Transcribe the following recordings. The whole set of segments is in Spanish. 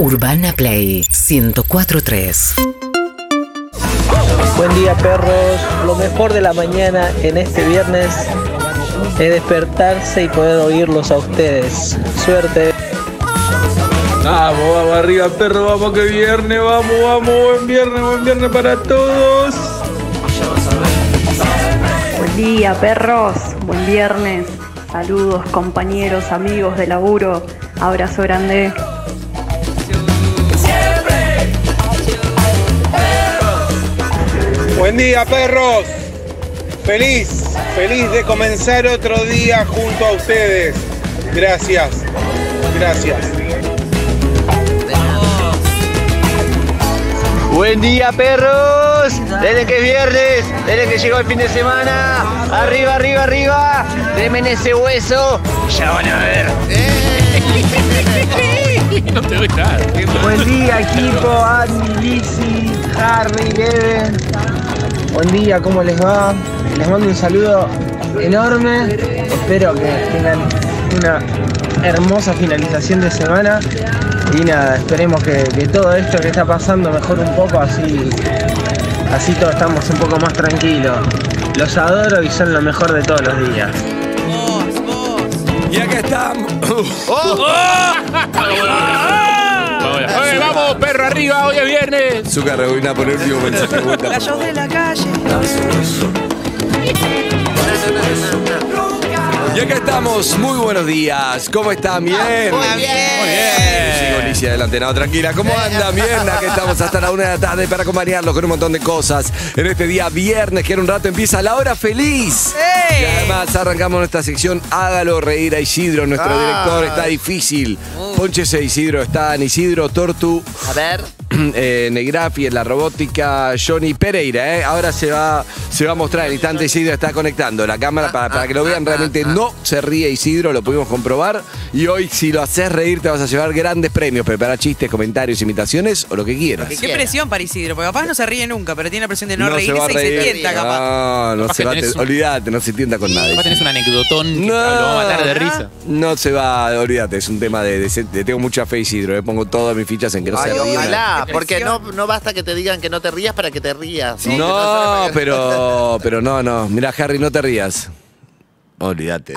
Urbana Play 1043. Buen día perros, lo mejor de la mañana en este viernes es despertarse y poder oírlos a ustedes. Suerte. Vamos, vamos arriba, perro, vamos que viernes, vamos, vamos, buen viernes, buen viernes para todos. Buen día, perros. Buen viernes. Saludos, compañeros, amigos de laburo. Abrazo grande. Buen día, perros. Feliz, feliz de comenzar otro día junto a ustedes. Gracias, gracias. Buen día, perros. Desde que es viernes, desde que llegó el fin de semana. Arriba, arriba, arriba. Demen ese hueso. Ya van a ver. No te doy nada. Buen día equipo, Andy, Lizzy, Harry, Kevin. Buen día, ¿cómo les va? Les mando un saludo enorme. Espero que tengan una hermosa finalización de semana. Y nada, esperemos que, que todo esto que está pasando mejore un poco, así, así todos estamos un poco más tranquilos. Los adoro y son lo mejor de todos los días. Y acá estamos. Vamos, perro arriba, hoy es viernes. Zucca rebobina por el último mensaje. Gallos de la calle. Y acá estamos. Muy buenos días. ¿Cómo están? Bien. Muy bien. Muy bien. Sigo Alicia adelante, no, tranquila. ¿Cómo andan? Bien, aquí estamos hasta la una de la tarde para acompañarlos con un montón de cosas. En este día viernes, que en un rato empieza la hora feliz. Y además arrancamos nuestra sección Hágalo reír a Isidro, nuestro Ah. director. Está difícil. Pónchese Isidro, están Isidro, Tortu, A ver. eh, Negrafi en la robótica, Johnny Pereira. ¿eh? Ahora se va, se va a mostrar en instante. Isidro está conectando la cámara para, para que lo vean. Realmente no se ríe Isidro, lo pudimos comprobar. Y hoy, si lo haces reír, te vas a llevar grandes premios. Prepara chistes, comentarios, imitaciones o lo que quieras. Qué presión para Isidro, porque capaz no se ríe nunca, pero tiene la presión de no, se va a reírse y reír. se tienta capaz. No, no Capaz se va a un- Olvídate, no se tienta con nadie. Capaz tenés un anecdotón que No. lo va a matar de risa. No se va, olvídate, es un tema de, de- de- tengo mucha fe Isidro, le pongo todas mis fichas en que no Ay, se ría. ojalá, porque no, no basta que te digan que no te rías para que te rías. No, pero, pero no, no. Mira, Harry, no te rías. Olvídate.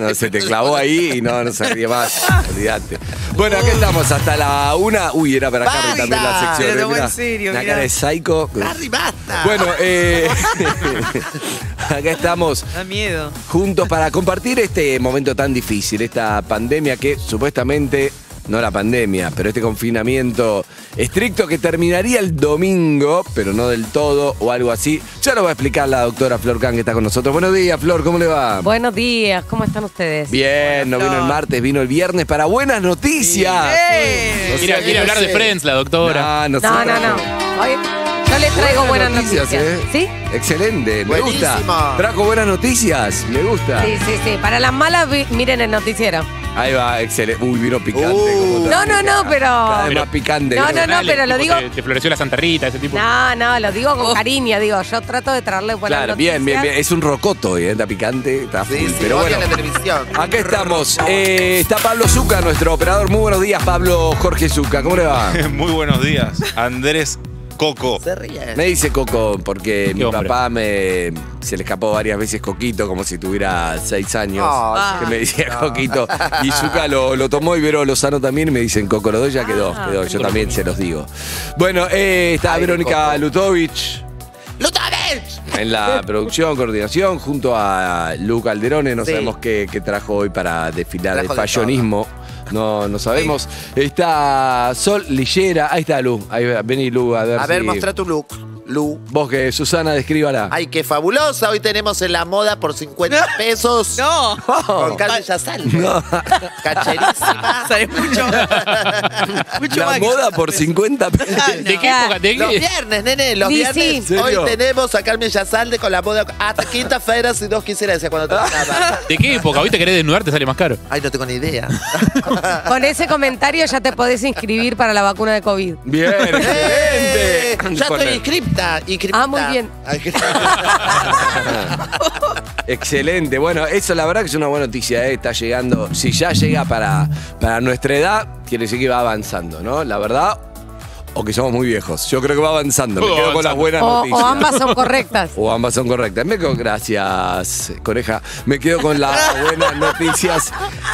No, se te clavó ahí y no, no se ríe más. Olvídate. Bueno, aquí estamos hasta la una. Uy, era para Harry Basta. también la sección. Se lo eh, tomó mirá. en serio, Una mirá. cara de psycho. Harry, basta. Bueno, eh, acá estamos Da miedo. juntos para compartir este momento tan difícil, esta pandemia que supuestamente, no la pandemia, pero este confinamiento estricto que terminaría el domingo, pero no del todo o algo así. Ya lo va a explicar la doctora Flor Can que está con nosotros. Buenos días, Flor, ¿cómo le va? Buenos días, ¿cómo están ustedes? Bien, no vino el martes, vino el viernes para buenas noticias. ¡Eh! Sea Quiere, que quiere no hablar de. Friends, la doctora. No, no, No, sé. no, no. Yo les traigo buenas, noticias. ¿eh? ¿Sí? Excelente, me Buenísimo. gusta. Trajo buenas noticias, me gusta. Sí, sí, sí. Para las malas, miren el noticiero. Ahí va, excelente. Uy, vino picante. Uh. No, no, no, pero. Cada vez más picante. No, no, no, pero lo digo- Te, te floreció la Santa Rita, ese tipo. No, no, lo digo con cariño, digo, yo trato de traerle buenas Claro, noticias. bien, bien, bien. Es un rocoto hoy, ¿eh? está picante, está full. Sí, sí, pero bueno, la televisión. acá estamos. Eh, está Pablo Zuca, nuestro operador. Muy buenos días, Pablo Jorge Zuca. ¿Cómo le va? Muy buenos días, Andrés Coco. Se ríe. Me dice Coco porque mi hombre. papá me se le escapó varias veces Coquito como si tuviera seis años. Ah, que me decía no. Coquito. Y Zuca lo, lo tomó y Vero Lozano también y me dicen Coco. Los dos ya quedó. Ah, quedó. Yo también se los digo. Bueno, eh, está Ay, Verónica Coco. Lutovich. ¡Lutovich! En la producción, coordinación, junto a Luca Alderone, no Sí. sabemos qué, qué trajo hoy para desfilar Trajo el de fallonismo. No, no sabemos. Está Sol Lillera. Ahí está Lu. Ahí vení Lu a ver A ver, si- mostra tu look, Lu. Vos que Susana descríbala. Ay, qué fabulosa. Hoy tenemos en la moda por 50 pesos. No. Con Carmen Yazalde. No. Cacherísima. Sale mucho. mucho La más que- moda por 50 pesos. Ah, ¿De qué época? ¿De Los qué? viernes, nene, los Sí, viernes. sí. Hoy ¿Serio? tenemos a Carmen Yazalde con la moda hasta quinta-feira, si Dios quisiera, decía cuando terminaba. ¿De qué época? ¿Viste querés desnudarte sale más caro? Ay, no tengo ni idea. Con ese comentario ya te podés inscribir para la vacuna de COVID. Bien, ¡Eh! excelente. Ya Con estoy el- inscripta. Inscripta. Ah, muy bien. Excelente. Bueno, eso la verdad que es una buena noticia. ¿eh? Está llegando. Si ya llega para, para nuestra edad, quiere decir que va avanzando, ¿no? La verdad, o que somos muy viejos. Yo creo que va avanzando. Me quedo con las buenas O, noticias. o ambas son correctas. O ambas son correctas. Me quedo, gracias, Coneja. Me quedo con las buenas noticias.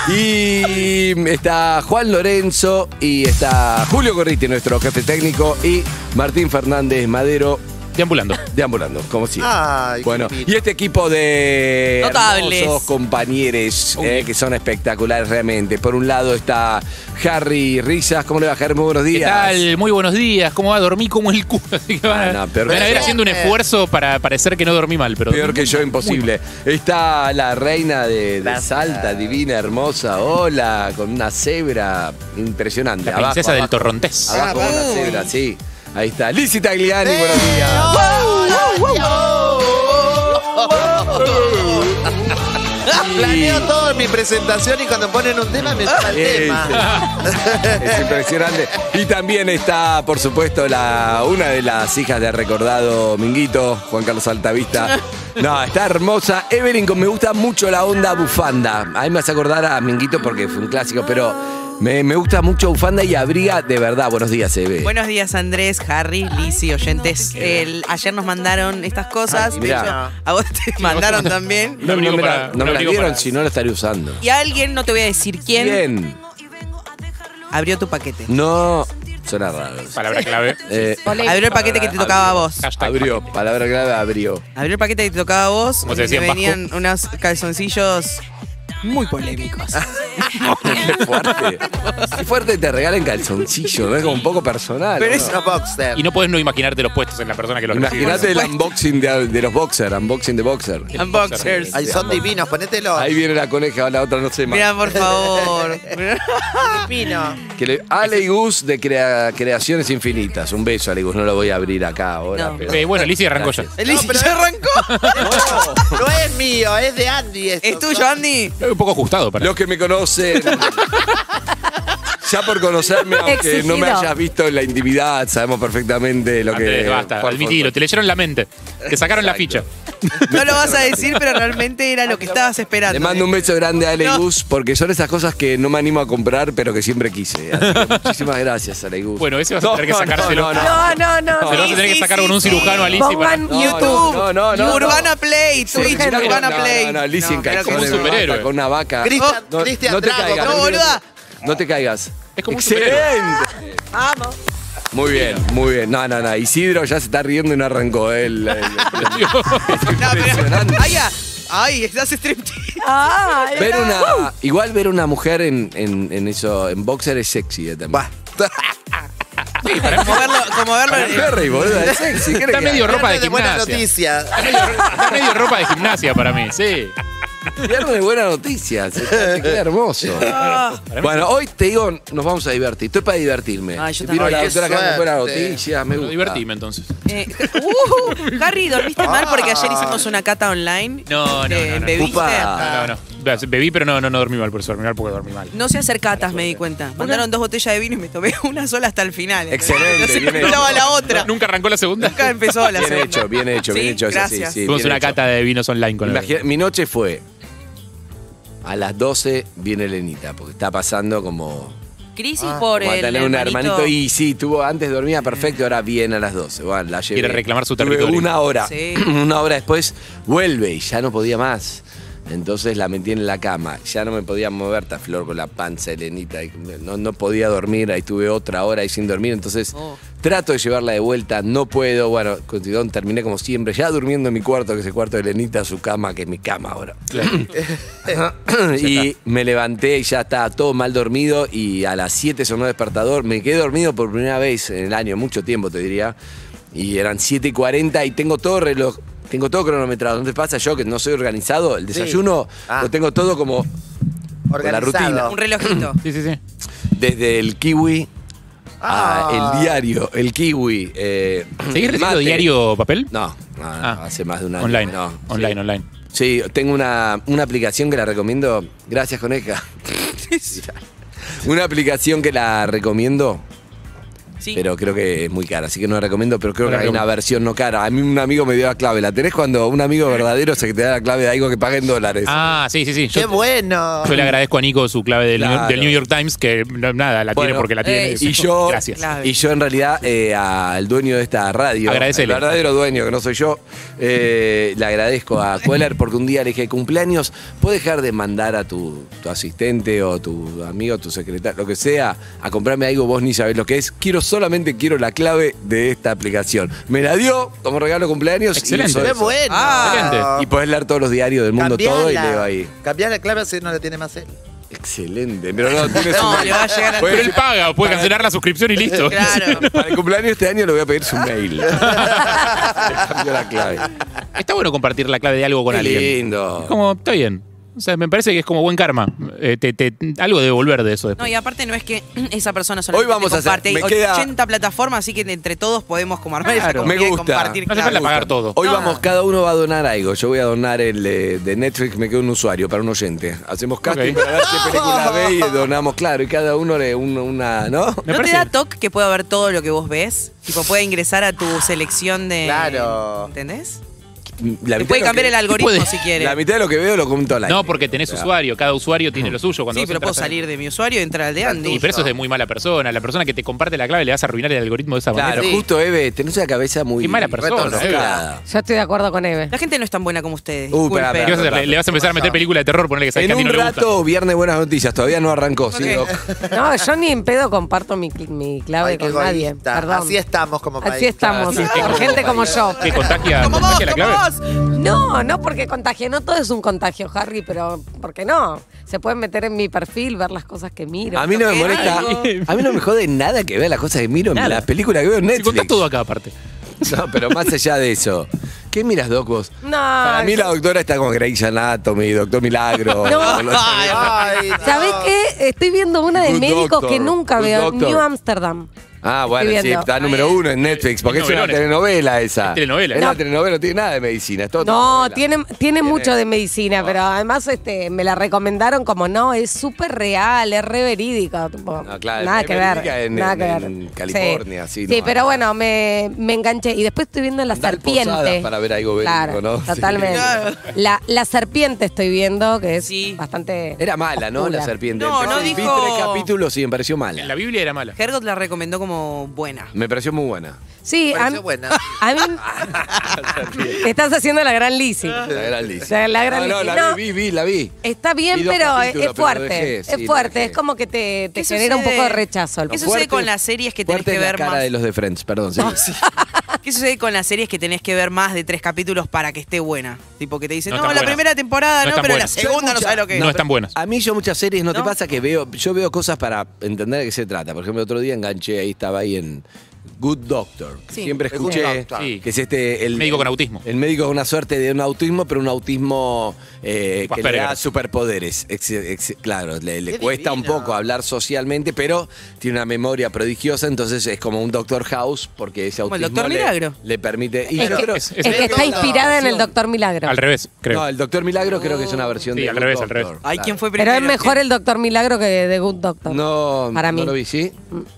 Y está Juan Lorenzo y está Julio Corriti, nuestro jefe técnico, y Martín Fernández Madero, Deambulando. deambulando, como siempre. Ay, Bueno, qué y este equipo de Notables. hermosos compañeros eh, que son espectaculares realmente. Por un lado está Harry Risas. ¿Cómo le va, Harry? Muy buenos ¿Qué días. tal? Muy buenos días. ¿Cómo va? Dormí como el culo. Así que van, Ah, no, van a ver haciendo un esfuerzo para parecer que no dormí mal. Pero Peor que yo, imposible. Está la reina de, de. Salta, divina, hermosa. Hola, con una cebra impresionante. La princesa del abajo, Torrontés. Abajo Ah, una cebra, sí. Ahí está. Lizzie Tagliani, buenos días. Planeo todo en mi presentación y cuando ponen un tema me sale el tema. Es impresionante. Y también está, por supuesto, la, una de las hijas de recordado Minguito, Juan Carlos Altavista. No, está hermosa. Evelyn, me gusta mucho la onda bufanda. A mí me hace acordar a Minguito porque fue un clásico, pero me, me gusta mucho bufanda y abriga de verdad. Buenos días, Eve. Buenos días, Andrés, Harry, Lizzy, oyentes. El- ayer nos mandaron estas cosas. Ay, de mirá. hecho, a vos te mandaron también. no, me la, para- no me un la abrigo dieron, si no la estaré usando. Y alguien, no te voy a decir quién, Bien. abrió tu paquete. No. Suena raro. Palabra clave. Eh. Abrió el paquete que te tocaba a vos. Abrió. Palabra clave, abrió. Abrió el paquete que te tocaba a vos. Como se decía venían unos calzoncillos muy polémicos. Qué fuerte. Qué fuerte te regalen calzoncillo, ¿no? Es como un poco personal. Pero ¿no? es- Unos boxer. Y no puedes no imaginarte los puestos en la persona que los recibe. Imagínate el unboxing de, de los boxers, unboxing de boxer. Unboxers. Ay, son divinos, ponételo. Ahí viene la coneja, la otra no sé más. Mira, por favor. Divino. Que le- Ale y Gus de Crea- Creaciones Infinitas. Un beso, Ale y Gus. No lo voy a abrir acá ahora. No. pero- Eh, bueno, Lizzie arrancó ya. Pero- ya arrancó. No es mío, es de Andy. esto. ¿Es tuyo, Andy? Un poco ajustado para Los que me conocen. Ya por conocerme, aunque no me hayas visto en la intimidad, sabemos perfectamente lo Andrés, que. basta, por- admitilo, te leyeron la mente. Te sacaron la ficha. No lo vas a decir, pero realmente era lo que estabas esperando. Le mando un beso grande a Ale y No. Gus porque son esas cosas que no me animo a comprar, pero que siempre quise. Así que muchísimas gracias, Ale y Gus. Bueno, ese vas a tener que sacárselo. No, no, no. No, no, no. Se lo vas a tener que sacar con un cirujano a Lizzie para. Pongan No, YouTube. No, no, no. Urbana no. Play, no, Urbana no, Play. No, no, Lizzie en calzones Con una vaca. Cristian, No, Cristian no te Drago. caigas. No, no, boluda. No te caigas. Es como un Excelente. Vamos. Muy bien, muy bien. No, no, no. Isidro ya se está riendo y no arrancó. Él, No, pero. impresionante. Ay, ya. Ay, estás striptease. Ver una, igual ver una mujer en, en, en eso, en boxer es sexy eh, también. Sí, para Como verlo, como verlo en- boludo, es sexy. ¿qué Está medio ropa de Viernes de buena gimnasia. noticia. Está medio, está medio ropa de gimnasia para mí, sí. Viernes de buenas noticias. Te queda hermoso. Bueno, hoy te digo, nos vamos a divertir. Estoy para divertirme. Ay, yo Vino también. la Ay, doctora qué acá con buenas noticias. Me gusta. divertime entonces. Eh, uh, Harry, ¿dormiste mal porque ayer hicimos una cata online? No, no, Eh, no, no. ¿Bebiste? Upa. No, no, no. Bebí, pero no, no, no dormí mal, por eso dormí mal porque dormí mal. No sé hacer catas, me di cuenta. Mandaron dos botellas de vino y me tomé una sola hasta el final. Excelente, No se bien hecho. empezaba la otra. ¿Nunca arrancó la segunda? Nunca empezó la Bien segunda. hecho, bien hecho, bien Sí, hecho. es así, gracias. sí, Fuimos bien una hecho. cata de vinos online con la Imagina- mi noche fue a las 12 viene Lenita, porque está pasando como, Crisis por como a el tener un hermanito. hermanito. Y sí, tuvo, antes dormía perfecto, ahora viene a las 12. Bueno, la llevé. Quiere reclamar su Tuve territorio. una hora. Sí. Una hora después vuelve y ya no podía más. Entonces la metí en la cama. Ya no me podía mover, ta flor con la panza, Elenita. y No, no podía dormir. Ahí tuve otra hora ahí sin dormir. Entonces Oh. trato de llevarla de vuelta. No puedo. Bueno, continuó, terminé como siempre. Ya durmiendo en mi cuarto, que es el cuarto de Elenita, su cama, que es mi cama ahora. y me levanté y ya estaba todo mal dormido. Y a las 7 sonó el despertador. Me quedé dormido por primera vez en el año, mucho tiempo te diría. Y eran 7 y 40 y tengo todo reloj. Tengo todo cronometrado. ¿No te pasa yo que no soy organizado? El desayuno Ah. lo tengo todo como con la Organizado. rutina. Un relojito. Sí, sí, sí. Desde el kiwi a Ah. el diario, el kiwi. Eh, ¿Seguís el recibiendo mate. diario papel? No, no, no, Ah. hace más de un año. Online. No, online, sí. online. Sí, tengo una, una aplicación que la recomiendo. Gracias, Coneja. una aplicación que la recomiendo Sí. pero creo que es muy cara, así que no la recomiendo, pero creo que hay una versión no cara. A mí un amigo me dio la clave, ¿la tenés cuando un amigo verdadero se te da la clave de algo que paga en dólares? Ah, sí, sí, sí. ¡Qué Yo, bueno! yo le agradezco a Nico su clave del, New, Claro. del New York Times, que no, nada, la tiene porque la tiene. eh, Y yo, Gracias. Y yo en realidad eh, al dueño de esta radio, Agradecele. el verdadero dueño que no soy yo, eh, le agradezco a Queller porque un día le dije cumpleaños, ¿puedes dejar de mandar a tu, tu asistente o tu amigo, tu secretario, lo que sea, a comprarme algo vos ni sabés lo que es? Quiero solamente quiero la clave de esta aplicación. Me la dio como regalo de cumpleaños. y Excelente. hizo ¡Qué eso. bueno! Ah. Y podés leer todos los diarios del mundo todo y leo ahí. Cambiar la clave así no la tiene más él. Excelente, pero no, tienes No, un- le va a llegar a- Puede- Pero él paga, puede cancelar la suscripción y listo. Claro. Para el cumpleaños este año le voy a pedir su mail. Le cambio la clave. Está bueno compartir la clave de algo con Qué alguien. lindo. Como, está bien. O sea, me parece que es como buen karma. Eh, te- te- algo de devolver de eso No, y aparte no es que esa persona solamente Hoy vamos te a hacer- me hay queda- 80 plataformas, así que entre todos podemos como armar Claro. Me y gusta. compartir No hace claves. falta pagar todo. Hoy No. vamos, cada uno va a donar algo. Yo voy a donar el eh, de Netflix, me queda un usuario para un oyente. Hacemos casting Ok. para ver qué película ve y donamos, claro, y cada uno le un- una, ¿no? Me ¿No parece- te da toque que pueda ver todo lo que vos ves? Tipo, puede ingresar a tu selección de... Claro. ¿Entendés? La mitad puede cambiar que- el algoritmo puede- si quiere. La mitad de lo que veo lo comento al aire. No, porque tenés O sea, usuario. Cada usuario tiene lo suyo. Cuando Sí, pero puedo salir de mi usuario y entrar al de Andy. Y pero eso es de muy mala persona. La persona que te comparte la clave le vas a arruinar el algoritmo de esa Claro, manera. justo, Eve, tenés una cabeza muy. Qué mala persona, retorcida. Yo estoy de acuerdo con Eve. La gente no es tan buena como ustedes. Uh, disculpen. espera, ¿Qué vas a hacer? Le, le vas a empezar a meter película de terror, ponerle que sabes En que a mí un no le gusta. rato, viernes buenas noticias. Todavía no arrancó, ¿sí, Doc? No, yo ni en pedo comparto mi, mi clave Ay, con nadie. Perdón. Así estamos como país. Así estamos, Claro, sí, sí, gente como yo. Que contagia, ¡Como vos, contagia la clave. Vos! No, no porque contagie, no todo es un contagio, Harry, pero ¿por qué no? Se pueden meter en mi perfil, ver las cosas que miro. A mí no me molesta. A mí no me jode nada que vea las cosas que miro en Nada. las películas que veo en Si Netflix. contás todo acá aparte. No, pero más allá de eso. ¿Qué miras, Doc, vos? No, Para mí la doctora está con Grey's Anatomy, Doctor Milagro. No. no sé. Ay, no. ¿Sabés qué? Estoy viendo una de Good médicos Doctor, que nunca Good veo, Doctor. New Amsterdam. Ah, bueno, sí, viendo. está número uno en Netflix, porque Es es una novelones. telenovela esa. Es telenovela. Es No. una telenovela, no tiene nada de medicina. Es todo No, telenovela. tiene, tiene mucho de medicina, pero además este, me la recomendaron como no, es súper real, es re verídico. tipo, No, claro, nada es que verídica ver. en- nada en- que ver. en California, sí, Sí, no, pero no. bueno, me, me enganché. Y después estoy viendo La Andar Serpiente. posadas para ver algo verídico, claro, ¿no? Sí. Totalmente. Claro. La, la Serpiente estoy viendo, que es Sí. bastante. Era mala, ¿no? oscura. La serpiente. No, no Vi dijo- tres capítulos y me pareció En mala. la Biblia era mala. Hergot la recomendó como buena. Me pareció muy buena. Sí, a, Pareció buena. a mí. Estás haciendo la gran Lizzie. La gran Lizzie. La- la gran no, no, la vi, vi, vi, la vi. Está bien, Vi dos pero es, capítulos, es pero fuerte. lo dejé, sí, es lo fuerte. dejé. Es como que te, te ¿Qué genera un sucede? poco de rechazo. el ¿Qué poco. sucede Fuerte- con las series que tenés fuerte que es la ver cara más? de los de Friends, perdón. sí. ¿Qué sucede con las series que tenés que ver más de tres capítulos para que esté buena? Tipo que te dicen, No la buenas. primera temporada No pero la segunda no sabes lo que es. No están buenas. A mí yo muchas series, ¿no, te pasa que veo, yo veo cosas para entender de qué se trata? Por ejemplo, otro día enganché, ahí estaba ahí en Good Doctor. Sí. Siempre Good escuché Doctor. Sí. que es este... El Médico con autismo. El médico con una suerte de un autismo, pero un autismo eh, que le Asperger. da superpoderes. Ex- ex- claro, le, le Qué cuesta un divino. poco hablar socialmente, pero tiene una memoria prodigiosa, entonces es como un Doctor House, porque ese Como el autismo Doctor le, Milagro. le permite... y Es yo que, creo- es- es que está inspirada en el Doctor Milagro. Al revés, creo. No, el Doctor Milagro creo que es una versión Sí, de al Good revés, al Doctor. revés. Ay, Claro. ¿quién fue Pero primero? es mejor el Doctor Milagro que The Good Doctor. No, Para mí. no lo vi, ¿sí?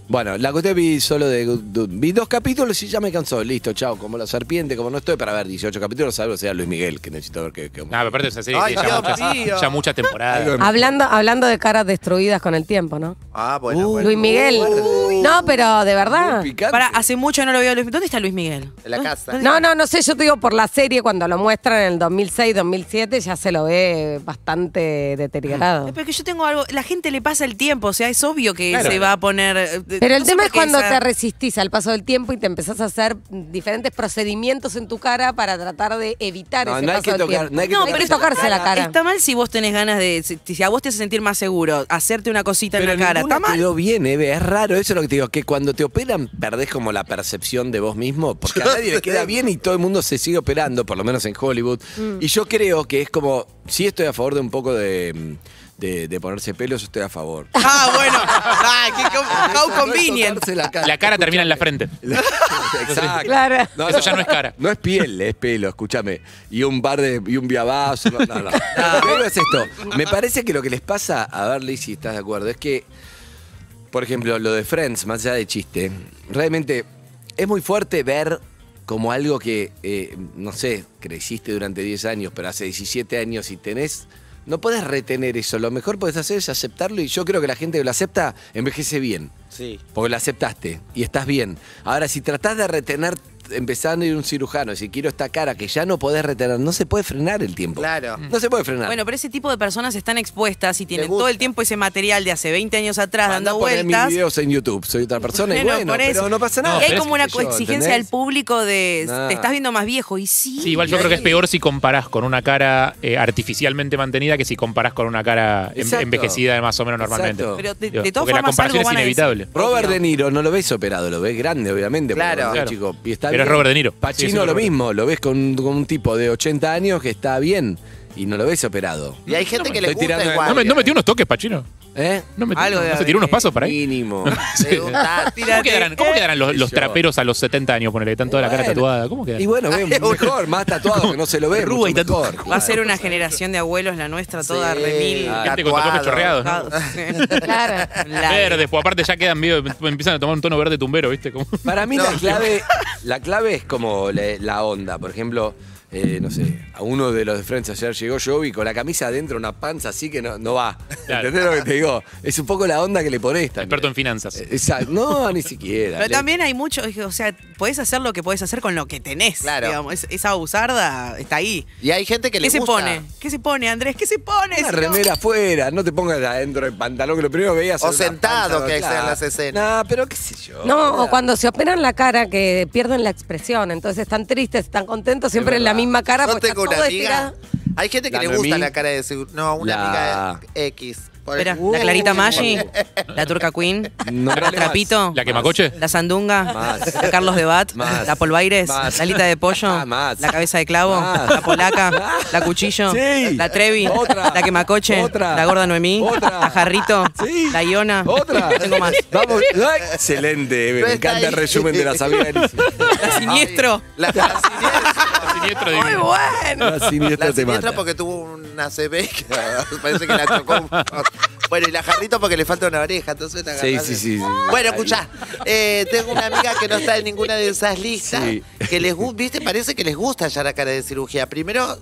Bueno, la cuestión vi solo de... de- Vi dos capítulos y ya me cansó. Listo, chao. Como la serpiente, como no estoy para ver 18 capítulos, salvo sea Luis Miguel, que necesito ver que... que- No, pero aparte de esa serie Ay, tiene ya, muchas, ya muchas temporadas. Algo- Hablando, hablando de caras destruidas con el tiempo, ¿no? Ah, bueno, Uh, bueno. Luis Miguel. No, pero de verdad. Para, hace mucho no lo veo a Luis ¿Dónde está Luis Miguel? En la casa. No, no, no sé, yo te digo por la serie, cuando lo muestran en el 2006, 2007, ya se lo ve bastante deteriorado. Pero que yo tengo algo, la gente le pasa el tiempo, o sea, es obvio que Claro. se va a poner. eh, Pero el no tema es cuando esa- te resistís al paso del tiempo y te empezás a hacer diferentes procedimientos en tu cara para tratar de evitar No, ese no hay paso que del tocar- tiempo. no hay que No, tocar pero esa tocarse la cara. Está mal si vos tenés ganas de. Si, si a vos te hace sentir más seguro, hacerte una cosita Pero en la cara. ¿Está mal? quedó bien, Eve. Es raro, eso es lo que te digo, que cuando te operan perdés como la percepción de vos mismo, porque a nadie le queda bien y todo el mundo se sigue operando, por lo menos en Hollywood. Mm. Y yo creo que es como, sí estoy a favor de un poco de, de, de ponerse pelos, estoy a favor. Ah, bueno. Ay, qué how No es convenient. la cara. La cara termina en la frente. Exacto. Claro. Eso ya no es cara. No es piel, es pelo, escúchame. Y un par de. y un viabazo. No, no, no. Digo es esto. Me parece que lo que les pasa, a ver, Liz, si estás de acuerdo, es que por ejemplo, lo de Friends, más allá de chiste, realmente es muy fuerte ver como algo que, eh, no sé, creciste durante 10 años, pero hace 17 años y tenés... No puedes retener eso, lo mejor puedes hacer es aceptarlo y yo creo que la gente que lo acepta envejece bien. Sí. Porque lo aceptaste y estás bien. Ahora, si tratás de retener, empezando a ir a un cirujano, si quiero esta cara que ya no podés retener, no se puede frenar el tiempo. Claro. No se puede frenar. Bueno, pero ese tipo de personas están expuestas y tienen todo el tiempo ese material de hace 20 años atrás a dando poner mis vueltas. videos en YouTube, soy otra persona y Bueno, pero no pasa nada. y hay pero como es una que yo, exigencia del ¿entendés? público de Nah. te estás viendo más viejo y sí. Sí, igual yo creo que es peor si comparás con una cara eh, artificialmente mantenida que si comparás con una cara Exacto. envejecida más o menos normalmente. Exacto. Pero de, Digo, de todas porque la formas comparación algo es van a decir. inevitable. Robert. De Niro no lo ves operado, lo ves grande, obviamente. porque Claro. chico, y está Pero es bien. Robert De Niro. Pacino es lo mismo, lo ves con, con un tipo de 80 años que está bien y no lo ves operado. Y hay gente que le gusta tirando- igual. ¿No, me, ¿No metió unos toques, Pachino? ¿Eh? ¿No, metió- Algo no debe se tiró unos pasos para ahí? Mínimo. Gusta. ¿Cómo quedarán, cómo quedarán los, traperos a los 70 años? Ponele, están toda la cara Bueno. tatuada. ¿Cómo quedan? Y bueno, ve, mejor, más tatuado que no se lo ve. Rúa y mucho tatuado. mejor. Va a ser una generación de abuelos la nuestra, toda Sí. remil. Ah, Gente con tatuajes chorreados, ¿no? tatuados. Claro. La- Verdes, pues aparte ya quedan medio, empiezan a tomar un tono verde tumbero, ¿viste? Como... Para mí No. la clave, la clave es como la, la onda. Por ejemplo, eh, no sé, a uno de los de Friends ayer llegó Joey con la camisa adentro, una panza así que no, no va. Claro. ¿Entendés lo que te digo? Es un poco la onda que le pones también. Experto en finanzas. Eh, Exacto. No, ni siquiera. Pero Le- también hay mucho, o sea, podés hacer lo que podés hacer con lo que tenés. Claro. Digamos, Es- esa abusarda está ahí. Y hay gente que le ¿Qué se gusta. pone? ¿Qué se pone, Andrés? ¿Qué se pone? Una Si no- remera afuera, no te pongas adentro del pantalón, que lo primero que veías O sentado, que claro. sean las escenas. Nah, pero qué sé yo. No, o cuando se operan la cara que pierden la expresión, entonces están tristes, están contentos, siempre en la verdad. Misma cara Yo porque tengo una amiga. Hay gente que La le gusta Noemí. la cara de seguro. No, una La- amiga X. Espera, la Clarita Maggi, la Turca Queen, No, la Trapito, ¿La quemacoche? la Sandunga, Más. la Carlos de Bat, Más. la Polvaires, Más. la Alita de Pollo, Ah, más. la Cabeza de Clavo, Más. la Polaca, la Cuchillo, Sí. la Trevi, Otra. la Quemacoche, Otra. la Gorda Noemí, Otra. la Jarrito, Sí. la Iona. Otra. Tengo más. Vamos. Ay, Excelente, me encanta el resumen de la Sabina. La Siniestro. La, la siniestra, Siniestro Muy bueno. La siniestra la te siniestra mata. porque tuvo una CB que parece que la chocó. Bueno, y la jarrito porque le falta una oreja, entonces la Sí, sí, sí, sí. Bueno, escuchá, eh, tengo una amiga que no está en ninguna de esas listas, Sí. que les gusta, viste, parece que les gusta ya la cara de cirugía. Primero,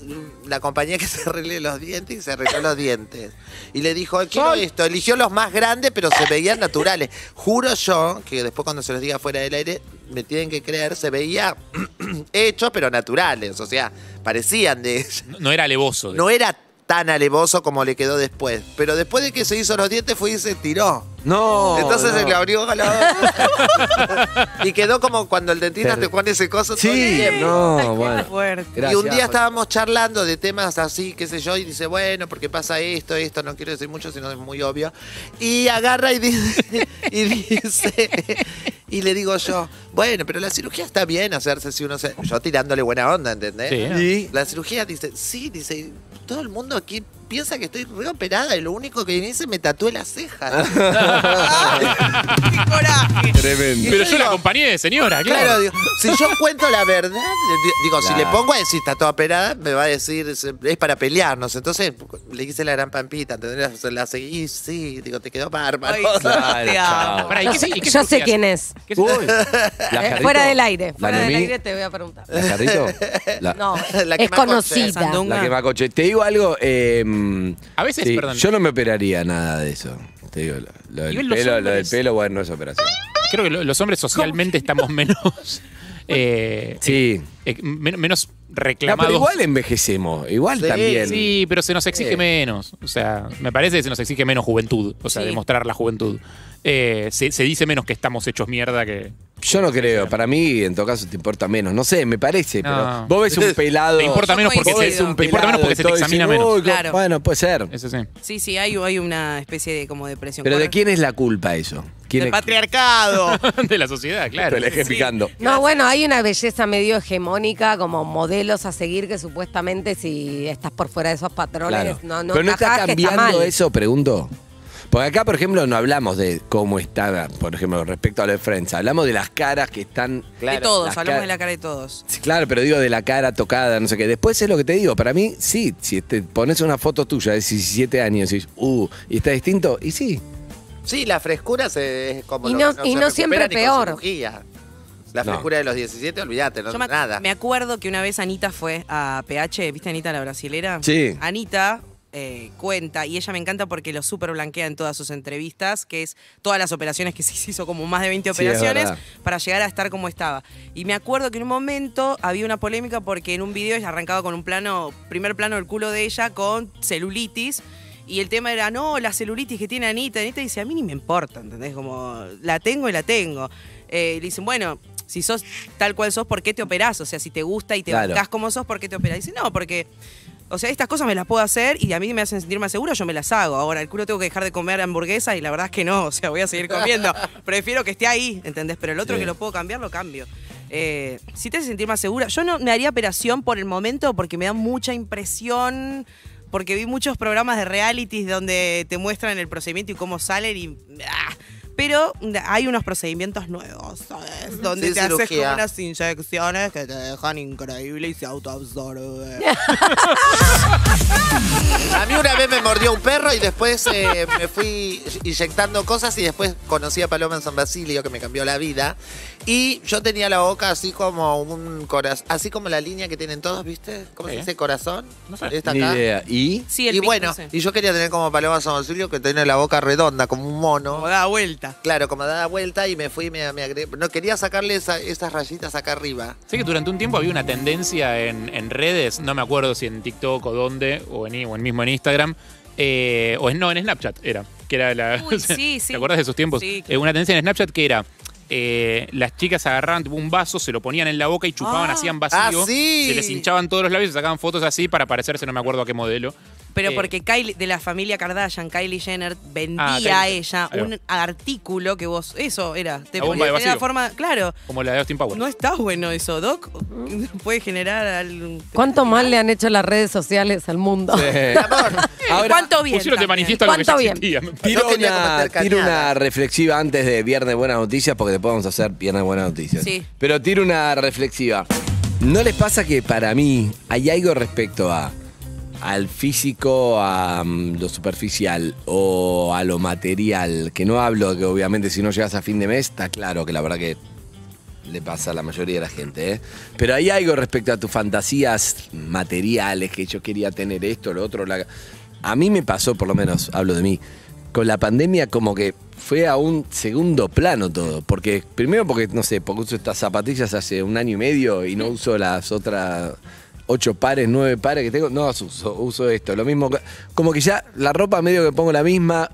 la compañía que se arregle los dientes y se arregló los dientes. Y le dijo, quiero esto, eligió los más grandes, pero se veían naturales. Juro yo, que después cuando se los diga fuera del aire, me tienen que creer, se veía hechos, pero naturales, o sea, parecían de ella. No, no era alevoso. No era tan alevoso como le quedó después. Pero después de que se hizo los dientes fue y se tiró. No. Entonces no. se le abrió la Y quedó como cuando el dentista Ter- te pone ese coso todo el Sí, tiempo. no, bueno. Fuerte. Y un día estábamos charlando de temas así, qué sé yo, y dice, bueno, porque pasa esto, esto, no quiero decir mucho, sino es muy obvio. Y agarra y dice, y dice, y le digo yo, bueno, pero la cirugía está bien hacerse si uno se... Yo tirándole buena onda, ¿entendés? Sí. Y la cirugía dice, sí, dice, todo el mundo aquí piensa que estoy reoperada y lo único que hice me tatué las cejas. ¡Qué coraje! Tremendo. Pero yo la acompañé, señora, claro. Claro, digo, si yo cuento la verdad, di- digo, si Claro. le pongo a decir está toda operada, me va a decir es, es para pelearnos. Entonces le hice la gran pampita, ¿entendés? La seguí, sí, digo, te quedó bárbaro. Ay, Claro, te chao. amo. Pará, ¿y Yo qué- sé, y qué yo sé cirugías? quién es. ¿Qué Uy. cirugías? ¿La Eh, Jarrito? fuera del aire, ¿La fuera del Noemí? aire te voy a preguntar. ¿La Jarrito? La, No, La que es más conocida. Sandunga. la que va coche. Te digo algo. eh, A veces, sí, perdón. Yo no me operaría nada de eso. Te digo, lo, lo del, pelo, lo del hombres- pelo, bueno, no es operación. Creo que lo- los hombres socialmente estamos menos. eh, Sí. eh, men- No, pero igual envejecemos. Igual Sí, también. Sí, pero se nos exige Sí. menos. O sea, me parece que se nos exige menos juventud. O sea, Sí. demostrar la juventud. Eh, se, se dice menos que estamos hechos mierda que. Yo no creo. Para mí, en todo caso, te importa menos. No sé, me parece. No. Pero vos ves un pelado. Te importa menos porque se, ves un te importa menos porque se te examina menos. "Uy, Claro. Bueno, puede ser. Eso sí. Sí, sí, hay, hay una especie de como depresión. Pero ¿de quién es la culpa eso? ¿Quién Del es? patriarcado. de la sociedad, claro. Te la dejé Sí. picando. No, bueno, hay una belleza medio hegemónica, como modelos a seguir que supuestamente si estás por fuera de esos patrones, Claro. no, no Pero no está cambiando eso, pregunto. Porque acá, por ejemplo, no hablamos de cómo está, por ejemplo, respecto a lo de Friends. Hablamos de las caras que están. de todos, hablamos de la cara de todos. Sí, claro, pero digo de la cara tocada, no sé qué. Después es lo que te digo. Para mí, sí, si te pones una foto tuya de 17 años y dices, uh, y está distinto, y sí. Sí, la frescura se, es como Y lo no- y no siempre con peor. cirugía. La No. frescura de los 17, olvídate, no Yo me, ac- nada. me acuerdo que una vez Anita fue a PH, ¿viste Anita la brasilera? Sí. Anita eh, cuenta, y ella me encanta porque lo super blanquea en todas sus entrevistas, que es todas las operaciones que se hizo, como más de 20 Sí, es operaciones, para llegar a estar como estaba. Y me acuerdo que en un momento había una polémica porque en un video ella arrancaba con un plano, primer plano del culo de ella con celulitis. Y el tema era, no, la celulitis que tiene Anita. Anita dice, a mí ni me importa, ¿entendés? Como, la tengo y la tengo. Eh, y le dicen, bueno, si sos tal cual sos, ¿por qué te operás? O sea, si te gusta y te Claro. bancás como sos, ¿por qué te operás? Dice, no, porque, o sea, estas cosas me las puedo hacer y a mí me hacen sentir más segura, yo me las hago. Ahora, el culo tengo que dejar de comer hamburguesa y la verdad es que no, o sea, voy a seguir comiendo. Prefiero que esté ahí, ¿entendés? Pero el otro Sí. que lo puedo cambiar, lo cambio. Eh, si te hace sentir más segura, yo no me haría operación por el momento porque me da mucha impresión. Porque vi muchos programas de realities donde te muestran el procedimiento y cómo salen y. ah. Pero hay unos procedimientos nuevos, ¿sabes? Donde Sin te haces como unas inyecciones que te dejan increíble y se autoabsorbe. A mí una vez me mordió un perro y después eh, me fui inyectando cosas y después conocí a Paloma en San Basilio, que me cambió la vida. Y yo tenía la boca así como un corazón, así como la línea que tienen todos, ¿viste? ¿Cómo se dice? Corazón. Esta Ni acá. idea. ¿Y? Sí, el y pico, bueno, sí. y yo quería tener como Paloma San Basilio, que tiene la boca redonda, como un mono. Como da vuelta. Claro, como dada vuelta y me fui, me, me agregué. No quería sacarle esa- esas rayitas acá arriba. Sé que durante un tiempo había una tendencia en, en redes, no me acuerdo si en TikTok o dónde, o en, o en mismo en Instagram, eh, o en, no, en Snapchat era, que era la... Uy, sí, sí. ¿Te acuerdas de esos tiempos? Sí, Eh, una tendencia en Snapchat que era... eh, las chicas agarraban tipo, un vaso, se lo ponían en la boca y chupaban, Ah. hacían vacío. Ah, sí. Se les hinchaban todos los labios y sacaban fotos así para parecerse, no me acuerdo a qué modelo. Pero Eh, porque Kylie, de la familia Kardashian, Kylie Jenner vendía Ah, Kylie. a ella Ahí va. un artículo que vos. Eso era. Te La bomba de tenía la vacío. forma. Claro. Como la de Austin Powers. No está bueno eso, Doc. Puede generar algún. ¿Cuánto mal le han hecho las redes sociales al mundo? Ahora, ¿Cuánto bien? Pusieron de manifiesto lo que ya ¿Cuánto bien? existía. Tiro No una, tiro una reflexiva antes de Viernes Buenas Noticias, porque después vamos a hacer Viernes Buenas Noticias. Sí. Pero tiro una reflexiva. ¿No les pasa que para mí hay algo respecto a al físico, a mm, lo superficial o a lo material? Que no hablo que obviamente si no llegas a fin de mes, está claro que la verdad que le pasa a la mayoría de la gente, ¿eh? Pero hay algo respecto a tus fantasías materiales, que yo quería tener esto, lo otro. la- A mí me pasó, por lo menos, hablo de mí, con la pandemia como que fue a un segundo plano todo. Porque, primero porque, no sé, porque uso estas zapatillas hace un año y medio y no uso las otras ocho pares, nueve pares que tengo. No, uso, uso esto. Lo mismo, que- como que ya la ropa medio que pongo la misma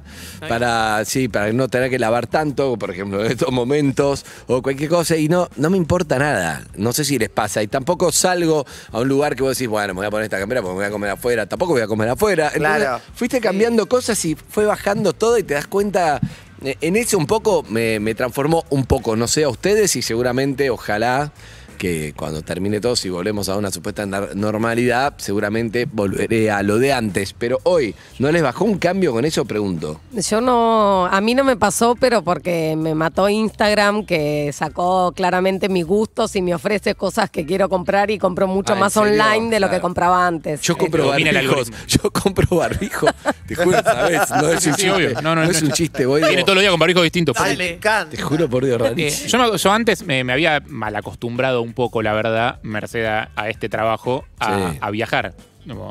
para, sí, para no tener que lavar tanto, por ejemplo, en estos momentos o cualquier cosa. Y no, no me importa nada. No sé si les pasa. Y tampoco salgo a un lugar que vos decís, bueno, me voy a poner esta campera porque me voy a comer afuera. Tampoco voy a comer afuera. Entonces, Claro. fuiste cambiando cosas y fue bajando todo y te das cuenta. eh, En eso un poco me, me transformó un poco, no sé a ustedes y seguramente, ojalá que cuando termine todo, si volvemos a una supuesta normalidad, seguramente volveré a lo de antes. Pero hoy, ¿no les bajó un cambio con eso? Pregunto. Yo no, a mí no me pasó, pero porque me mató Instagram, que sacó claramente mis gustos y me ofrece cosas que quiero comprar y compro mucho Ah, ¿en más serio? online de lo que compraba antes. Yo compro barbijos. Yo compro barbijos. Te juro, ¿sabes? No es un sí, chiste. No, no, No no, es un chiste. Voy Viene todos los días con barbijos distintos. Encanta. Te juro por Dios, Eh, yo, yo antes me, me había mal acostumbrado un poco, la verdad, merced a, a este trabajo, a, Sí. a viajar.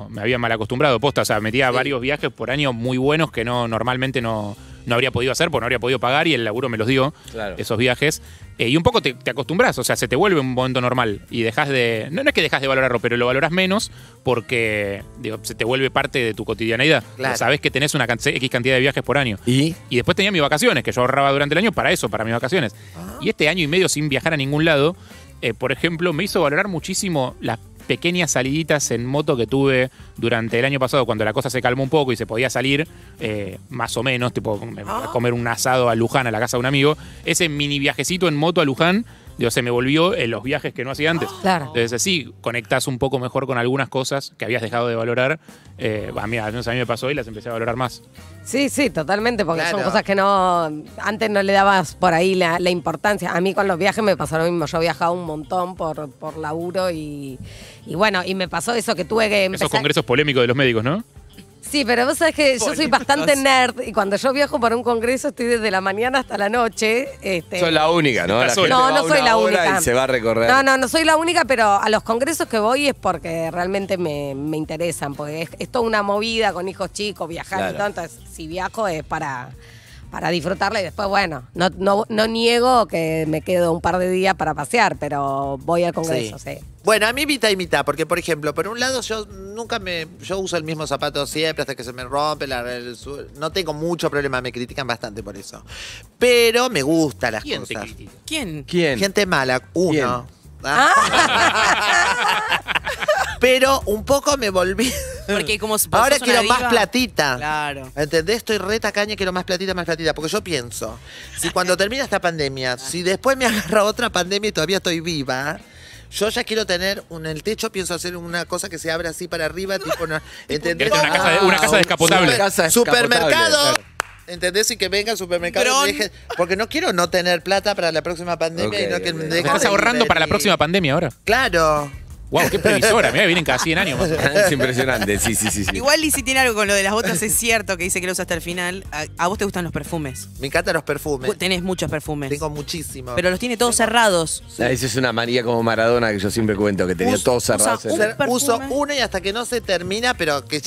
Me había mal acostumbrado, posta, o sea, metía varios viajes por año muy buenos que no normalmente no, no habría podido hacer, porque no habría podido pagar y el laburo me los dio, Claro. esos viajes. Eh, y un poco te, te acostumbras, o sea, se te vuelve un momento normal y dejas de. No, no es que dejas de valorarlo, pero lo valoras menos porque digo, se te vuelve parte de tu cotidianeidad. Claro. Sabes que tenés una X cantidad de viajes por año. ¿Y? Y después tenía mis vacaciones, que yo ahorraba durante el año para eso, para mis vacaciones. Y este año y medio sin viajar a ningún lado, eh, por ejemplo, me hizo valorar muchísimo las pequeñas saliditas en moto que tuve durante el año pasado, cuando la cosa se calmó un poco y se podía salir, eh, más o menos, tipo a comer un asado a Luján, a la casa de un amigo. Ese mini viajecito en moto a Luján, digo, se me volvió en los viajes que no hacía antes. Claro. Entonces, así conectás un poco mejor con algunas cosas que habías dejado de valorar. Eh, a, mí, al menos a mí me pasó y las empecé a valorar más. Sí, sí, totalmente, porque son cosas que no, antes no le dabas por ahí la, la importancia. A mí con los viajes me pasó lo mismo, yo viajaba un montón por, por laburo y, y bueno, y me pasó eso que tuve que Esos empezar... congresos polémicos de los médicos, ¿no? Sí, pero vos sabés que yo soy bastante nerd y cuando yo viajo para un congreso estoy desde la mañana hasta la noche. Este, Sos la única, ¿no? La No, no soy la única. Y se va a recorrer. No, no, no soy la única, pero a los congresos que voy es porque realmente me, me interesan, porque es, es toda una movida con hijos chicos, viajar Claro. y todo. Entonces, si viajo es para, para disfrutarla y después, bueno, no, no, no niego que me quedo un par de días para pasear, pero voy al congreso, sí. Bueno, a mí mitad y mitad, porque por ejemplo, por un lado yo nunca me, yo uso el mismo zapato siempre hasta que se me rompe, la, el su- no tengo mucho problema, me critican bastante por eso. Pero me gustan las ¿Quién te cosas. critica? ¿Quién? ¿Quién? Gente mala, uno. Ah. Pero un poco me volví. Porque como Ahora sos una quiero más platita. Claro. ¿Entendés? Estoy re tacaña quiero más platita, más platita. Porque yo pienso, si cuando termina esta pandemia, si después me agarra otra pandemia y todavía estoy viva, yo ya quiero tener un, en el techo, pienso hacer una cosa que se abre así para arriba, tipo una. ¿Entendés? Querés una casa de- una casa un descapotable. super- Casa descapotable, supermercado. claro. ¿Entendés? Y que venga al supermercado. y deje- porque no quiero no tener plata para la próxima pandemia y no que me ¿Te dejen estás de ahorrando para la próxima pandemia ahora? Claro. Wow, qué previsora. Mira, vienen cada 100 años más. Es impresionante, sí, sí, sí. sí. Igual Lizzy tiene algo con lo de las botas, es cierto que dice que lo usa hasta el final. ¿A, a vos te gustan los perfumes? Me encantan los perfumes. Tenés muchos perfumes. Tengo muchísimos. Pero los tiene todos cerrados. Ah, Esa es una María como Maradona que yo siempre cuento, que tenía Us- todo cerrado. usa un perfume. Uno y hasta que no se termina, pero que.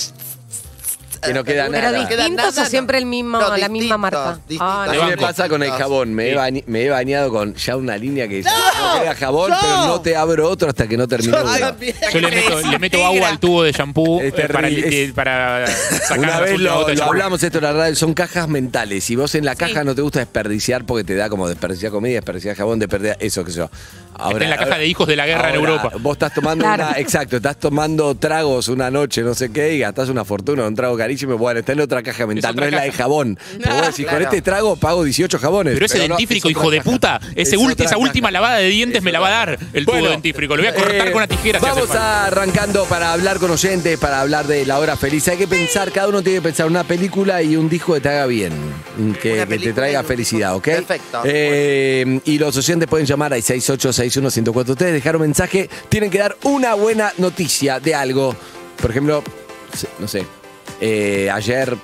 Que no queda Pero nada. distintos o siempre el mismo, No, la distintos, misma marca. distintos. Ah, A mí no. me pasa con el jabón. Me, he, me he bañado con ya una línea que ¡No! no queda jabón, ¡No! pero no te abro otro hasta que no termine Yo uno. también. Yo le meto, le meto agua al tubo de shampoo Es eh, para, terrible, li- es- para sacar Una vez lo, gotas de lo shampoo. hablamos esto en la radio, son cajas mentales. Si vos en la caja no te gusta desperdiciar porque te da como desperdiciar comida, desperdiciar jabón, desperdiciar eso, que yo. Ahora, en la caja de hijos de la guerra en Europa. Vos estás tomando una, exacto, estás tomando tragos una noche, no sé qué, y gastás una fortuna, un trago carísimo, bueno, está en otra caja mental, es otra no es la de jabón. No, vos decís, con este trago pago 18 jabones. Pero ese dentífrico, hijo de puta, ese es esa última lavada de dientes me la va a dar el bueno, tubo dentífrico. Lo voy a cortar eh, con una tijera. Vamos arrancando para hablar con oyentes, para hablar de la hora feliz. Hay que pensar, cada uno tiene que pensar una película y un disco que te haga bien, que, te traiga felicidad, ¿ok? Perfecto. Eh, y los oyentes pueden llamar al 686 104.3 dejar un mensaje. Tienen que dar una buena noticia de algo. Por ejemplo, no sé, eh, ayer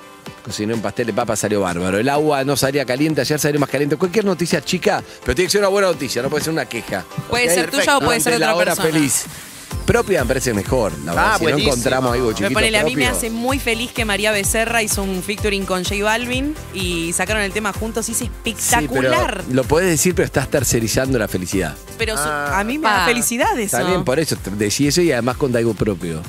cociné un pastel de papa, salió bárbaro. El agua no salía caliente, ayer salió más caliente. Cualquier noticia chica, pero tiene que ser una buena noticia, no puede ser una queja. Puede ser tuya o puede ser de otra persona. feliz. Propia me parece mejor, la verdad. Ah, si no buenísimo. encontramos algo Me chiquito ponele, a mí me propio. hace muy feliz que María Becerra hizo un featuring con J Balvin y sacaron el tema juntos y es Sí, espectacular. pero lo podés decir, pero estás tercerizando la felicidad. pero su- Ah. a mí me da Ah. felicidad eso. Está bien, por eso te- decí eso y además con algo propio.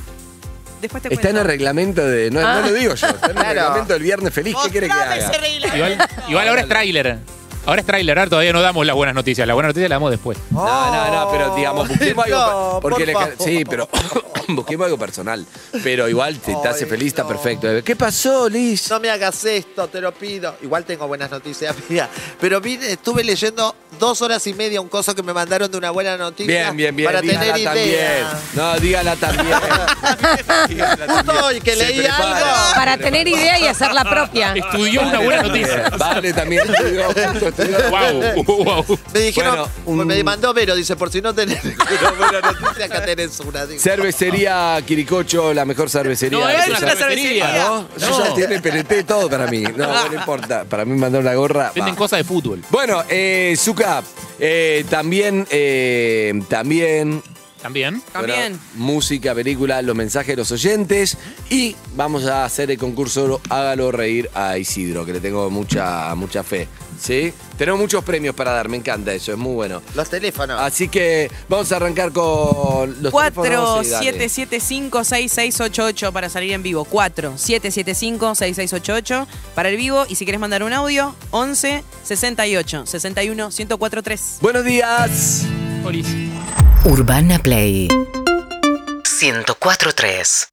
Después te Está en el reglamento de. No, Ah. no lo digo yo, está en el Claro. reglamento del viernes feliz. ¿Qué quiere que Mostrame haga? ese reglamento. Igual, igual ahora es tráiler. Ahora es tráiler, ahora todavía no damos las buenas noticias. Las buenas noticias las damos después. No, no, no, pero digamos, busquemos algo. No, porque por le- favor. sí, pero busquemos algo personal. Pero igual te, te hace Ay, feliz, está no. perfecto. ¿Qué pasó, Liz? No me hagas esto, te lo pido. Igual tengo buenas noticias, mía. Pero vine, estuve leyendo dos horas y media un coso que me mandaron de una buena noticia. Bien, bien, bien. Para dígala tener también. idea. No, dígala también. Dígala también. Hoy que Se leí prepara. algo. Para tener idea y hacer la propia. Estudió una buena noticia. Vale, también. estudió, justo estudió. Wow, wow. Me dijeron, Bueno, un- me mandó Vero, dice, por si no tenés una buena noticia, acá tenés una. digo. Cervecería Quiricocho, la mejor cervecería. No, de es una cervecería. ¿No? Eso ya tiene PNT todo para mí. No, no importa. Para mí mandar una gorra. Venden va. cosas de fútbol. Bueno, eh, Zuka, eh, también, eh, también. También. También. bueno, música, película, los mensajes de los oyentes. Y vamos a hacer el concurso Hágalo reír a Isidro, que le tengo mucha, mucha fe. ¿Sí? Tenemos muchos premios para dar, me encanta eso, es muy bueno. Los teléfonos. Así que vamos a arrancar con los teléfonos. Sí, dale. 4775-6688 para salir en vivo. 4775-6688 para el vivo. Y si quieres mandar un audio, 11 68 61 1043. Buenos días. Polis. Urbana Play 104.3